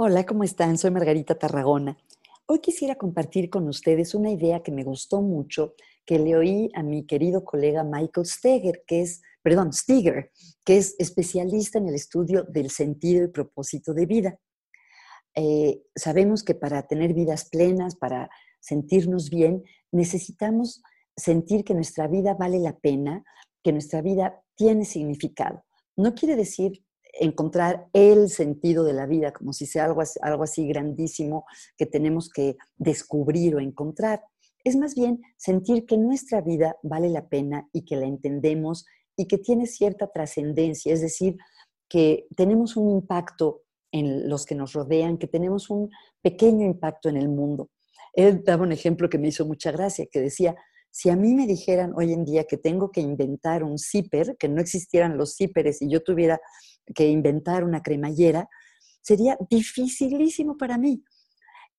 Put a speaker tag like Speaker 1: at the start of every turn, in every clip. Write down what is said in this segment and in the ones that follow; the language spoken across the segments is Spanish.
Speaker 1: Hola, ¿cómo están? Soy Margarita Tarragona. Hoy quisiera compartir con ustedes una idea que me gustó mucho, que le oí a mi querido colega Michael Steger, que es, perdón, Steger, que es especialista en el estudio del sentido y propósito de vida. Eh, sabemos que para tener vidas plenas, para sentirnos bien, necesitamos sentir que nuestra vida vale la pena, que nuestra vida tiene significado. No quiere decir encontrar el sentido de la vida, como si sea algo, algo así grandísimo que tenemos que descubrir o encontrar. Es más bien sentir que nuestra vida vale la pena y que la entendemos y que tiene cierta trascendencia, es decir, que tenemos un impacto en los que nos rodean, que tenemos un pequeño impacto en el mundo. Él daba un ejemplo que me hizo mucha gracia, que decía, si a mí me dijeran hoy en día que tengo que inventar un zipper, que no existieran los zíperes y yo tuviera que inventar una cremallera, sería dificilísimo para mí.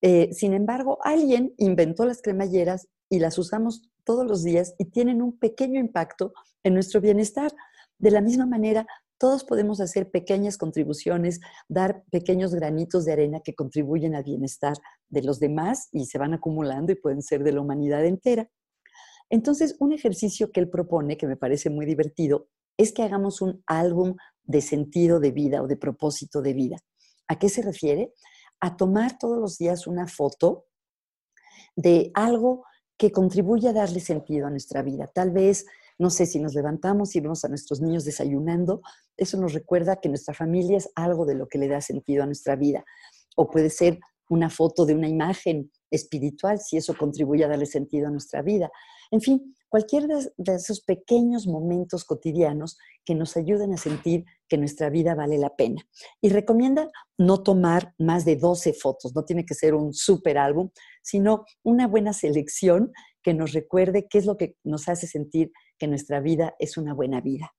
Speaker 1: Eh, sin embargo, alguien inventó las cremalleras y las usamos todos los días y tienen un pequeño impacto en nuestro bienestar. De la misma manera, todos podemos hacer pequeñas contribuciones, dar pequeños granitos de arena que contribuyen al bienestar de los demás y se van acumulando y pueden ser de la humanidad entera. Entonces, un ejercicio que él propone, que me parece muy divertido, es que hagamos un álbum de sentido de vida o de propósito de vida. ¿A qué se refiere? A tomar todos los días una foto de algo que contribuya a darle sentido a nuestra vida. Tal vez, no sé, si nos levantamos y vemos a nuestros niños desayunando, eso nos recuerda que nuestra familia es algo de lo que le da sentido a nuestra vida. O puede ser una foto de una imagen espiritual, si eso contribuye a darle sentido a nuestra vida. En fin, cualquier de esos pequeños momentos cotidianos que nos ayuden a sentir que nuestra vida vale la pena. Y recomienda no tomar más de 12 fotos, no tiene que ser un super álbum, sino una buena selección que nos recuerde qué es lo que nos hace sentir que nuestra vida es una buena vida.